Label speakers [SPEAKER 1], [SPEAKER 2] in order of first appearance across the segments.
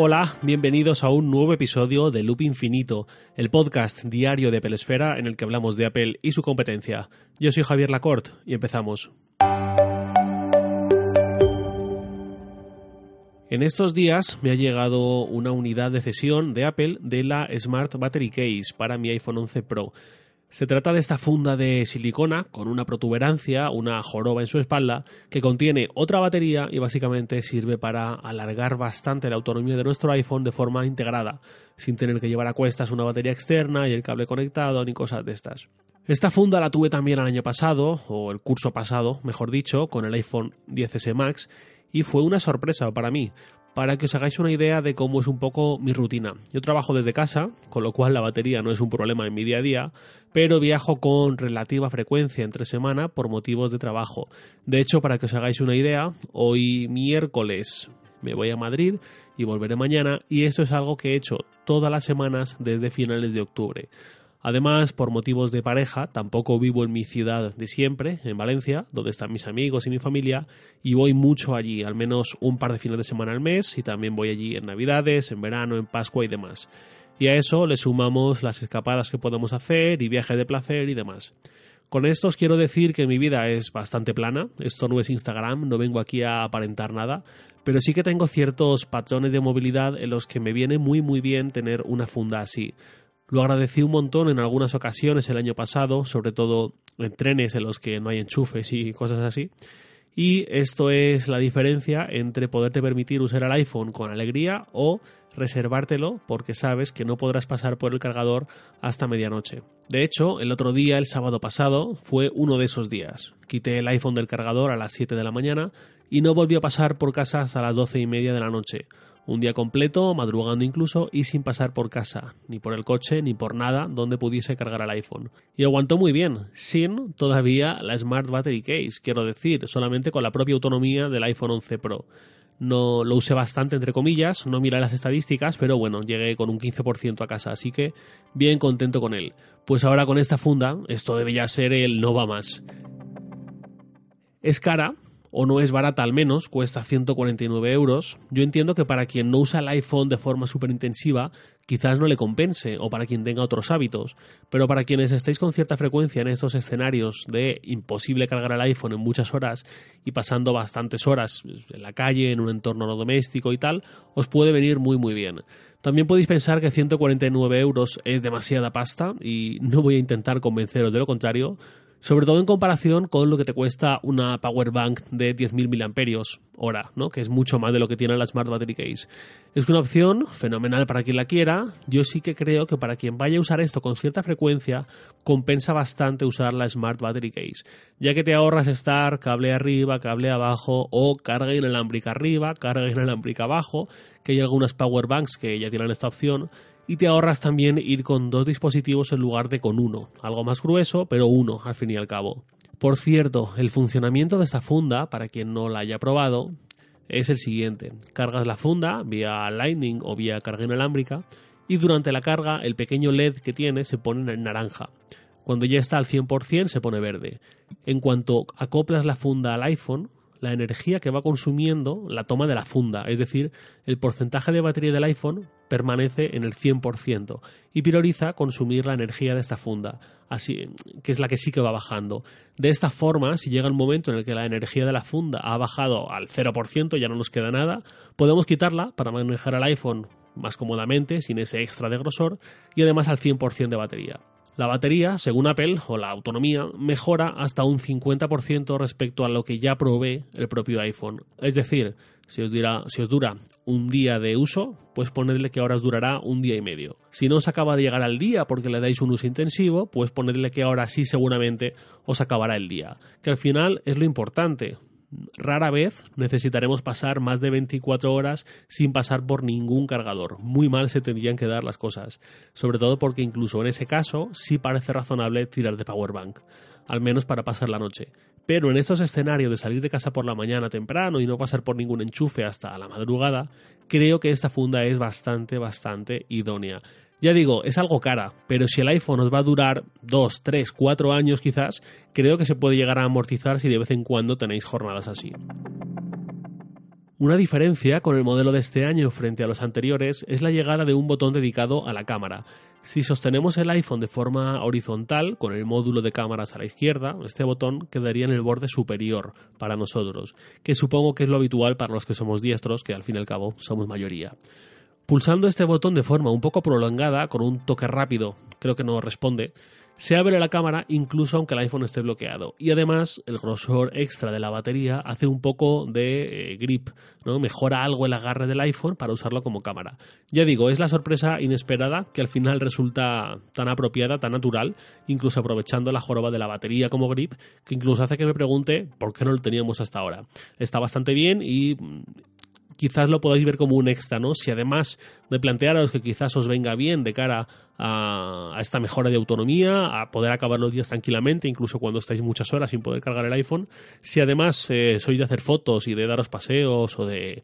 [SPEAKER 1] Hola, bienvenidos a un nuevo episodio de Loop Infinito, el podcast diario de Pelesfera en el que hablamos de Apple y su competencia. Yo soy Javier Lacorte y empezamos. En estos días me ha llegado una unidad de cesión de Apple de la Smart Battery Case para mi iPhone 11 Pro. Se trata de esta funda de silicona con una protuberancia, una joroba en su espalda, que contiene otra batería y básicamente sirve para alargar bastante la autonomía de nuestro iPhone de forma integrada, sin tener que llevar a cuestas una batería externa y el cable conectado ni cosas de estas. Esta funda la tuve también el año pasado, o el curso pasado, mejor dicho, con el iPhone 10S Max, y fue una sorpresa para mí, para que os hagáis una idea de cómo es un poco mi rutina. Yo trabajo desde casa, con lo cual la batería no es un problema en mi día a día, pero viajo con relativa frecuencia entre semana por motivos de trabajo. De hecho, para que os hagáis una idea, hoy miércoles me voy a Madrid y volveré mañana y esto es algo que he hecho todas las semanas desde finales de octubre. Además, por motivos de pareja, tampoco vivo en mi ciudad de siempre, en Valencia, donde están mis amigos y mi familia, y voy mucho allí, al menos un par de fines de semana al mes, y también voy allí en Navidades, en verano, en Pascua y demás. Y a eso le sumamos las escapadas que podemos hacer y viajes de placer y demás. Con esto os quiero decir que mi vida es bastante plana, esto no es Instagram, no vengo aquí a aparentar nada, pero sí que tengo ciertos patrones de movilidad en los que me viene muy muy bien tener una funda así. Lo agradecí un montón en algunas ocasiones el año pasado, sobre todo en trenes en los que no hay enchufes y cosas así. Y esto es la diferencia entre poderte permitir usar el iPhone con alegría o reservártelo porque sabes que no podrás pasar por el cargador hasta medianoche. De hecho, el otro día, el sábado pasado, fue uno de esos días. Quité el iPhone del cargador a las 7 de la mañana y no volví a pasar por casa hasta las 12 y media de la noche un día completo, madrugando incluso y sin pasar por casa, ni por el coche, ni por nada donde pudiese cargar el iPhone. Y aguantó muy bien, sin todavía la Smart Battery Case, quiero decir, solamente con la propia autonomía del iPhone 11 Pro. No lo usé bastante, entre comillas, no miré las estadísticas, pero bueno, llegué con un 15% a casa, así que bien contento con él. Pues ahora con esta funda, esto debe ya ser el no va más. Es cara, o no es barata al menos, cuesta 149 euros, yo entiendo que para quien no usa el iPhone de forma súper intensiva, quizás no le compense, o para quien tenga otros hábitos, pero para quienes estéis con cierta frecuencia en estos escenarios de imposible cargar el iPhone en muchas horas y pasando bastantes horas en la calle, en un entorno no doméstico y tal, os puede venir muy muy bien. También podéis pensar que 149 euros es demasiada pasta y no voy a intentar convenceros de lo contrario, sobre todo en comparación con lo que te cuesta una power bank de 10.000 mAh hora, ¿no? que es mucho más de lo que tiene la Smart Battery Case. Es una opción fenomenal para quien la quiera. Yo sí que creo que para quien vaya a usar esto con cierta frecuencia, compensa bastante usar la Smart Battery Case, ya que te ahorras estar cable arriba, cable abajo o carga inalámbrica arriba, carga inalámbrica abajo, que hay algunas power banks que ya tienen esta opción y te ahorras también ir con dos dispositivos en lugar de con uno, algo más grueso, pero uno al fin y al cabo. Por cierto, el funcionamiento de esta funda, para quien no la haya probado, es el siguiente. Cargas la funda vía Lightning o vía carga inalámbrica y durante la carga el pequeño LED que tiene se pone en naranja. Cuando ya está al 100% se pone verde. En cuanto acoplas la funda al iPhone, la energía que va consumiendo la toma de la funda, es decir, el porcentaje de batería del iPhone permanece en el 100% y prioriza consumir la energía de esta funda, así que es la que sí que va bajando. De esta forma, si llega el momento en el que la energía de la funda ha bajado al 0%, ya no nos queda nada, podemos quitarla para manejar el iPhone más cómodamente, sin ese extra de grosor, y además al 100% de batería. La batería, según Apple, o la autonomía, mejora hasta un 50% respecto a lo que ya provee el propio iPhone. Es decir, si os, si os dura un día de uso, pues ponedle que ahora os durará un día y medio. Si no os acaba de llegar al día porque le dais un uso intensivo, pues ponedle que ahora sí seguramente os acabará el día. Que al final es lo importante rara vez necesitaremos pasar más de 24 horas sin pasar por ningún cargador. Muy mal se tendrían que dar las cosas, sobre todo porque incluso en ese caso sí parece razonable tirar de powerbank, al menos para pasar la noche. Pero en estos escenarios de salir de casa por la mañana temprano y no pasar por ningún enchufe hasta la madrugada, creo que esta funda es bastante, bastante idónea. Ya digo, es algo cara, pero si el iPhone os va a durar 2, 3, 4 años quizás, creo que se puede llegar a amortizar si de vez en cuando tenéis jornadas así. Una diferencia con el modelo de este año frente a los anteriores es la llegada de un botón dedicado a la cámara. Si sostenemos el iPhone de forma horizontal, con el módulo de cámaras a la izquierda, este botón quedaría en el borde superior para nosotros, que supongo que es lo habitual para los que somos diestros, que al fin y al cabo somos mayoría. Pulsando este botón de forma un poco prolongada, con un toque rápido, creo que no responde, se abre la cámara incluso aunque el iPhone esté bloqueado. Y además el grosor extra de la batería hace un poco de eh, grip, ¿no? mejora algo el agarre del iPhone para usarlo como cámara. Ya digo, es la sorpresa inesperada que al final resulta tan apropiada, tan natural, incluso aprovechando la joroba de la batería como grip, que incluso hace que me pregunte por qué no lo teníamos hasta ahora. Está bastante bien y quizás lo podáis ver como un extra, ¿no? Si además de plantearos que quizás os venga bien de cara a, esta mejora de autonomía, a poder acabar los días tranquilamente, incluso cuando estáis muchas horas sin poder cargar el iPhone, si además eh, sois de hacer fotos y de daros paseos o de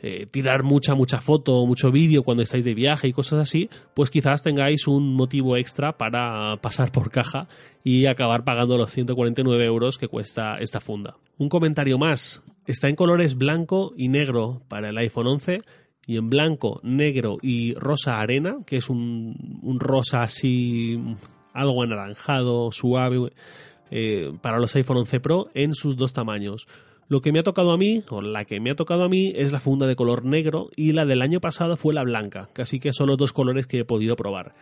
[SPEAKER 1] eh, tirar mucha, mucha foto, mucho vídeo cuando estáis de viaje y cosas así, pues quizás tengáis un motivo extra para pasar por caja y acabar pagando los 149 euros que cuesta esta funda. Un comentario más. Está en colores blanco y negro para el iPhone 11 y en blanco, negro y rosa arena, que es un, rosa así algo anaranjado, suave, eh, para los iPhone 11 Pro en sus dos tamaños. Lo que me ha tocado a mí, o la que me ha tocado a mí, es la funda de color negro y la del año pasado fue la blanca, casi que son los dos colores que he podido probar.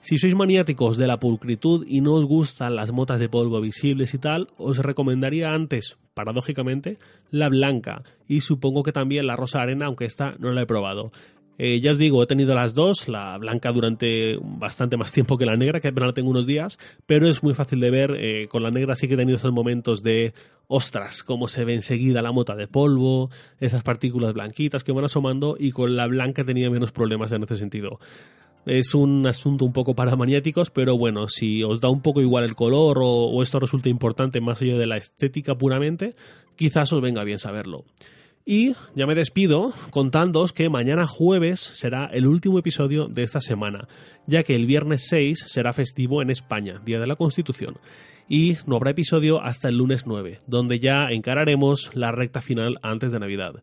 [SPEAKER 1] Si sois maniáticos de la pulcritud y no os gustan las motas de polvo visibles y tal, os recomendaría antes, paradójicamente, la blanca y supongo que también la rosa arena, aunque esta no la he probado. Eh, ya os digo, he tenido las dos, la blanca durante bastante más tiempo que la negra, que apenas la tengo unos días, pero es muy fácil de ver. Eh, con la negra sí que he tenido esos momentos de ostras, cómo se ve enseguida la mota de polvo, esas partículas blanquitas que van asomando, y con la blanca tenía menos problemas en ese sentido. Es un asunto un poco para maniáticos, pero bueno, si os da un poco igual el color o, esto resulta importante más allá de la estética puramente, quizás os venga bien saberlo. Y ya me despido contándoos que mañana jueves será el último episodio de esta semana, ya que el viernes 6 será festivo en España, Día de la Constitución. Y no habrá episodio hasta el lunes 9, donde ya encararemos la recta final antes de Navidad.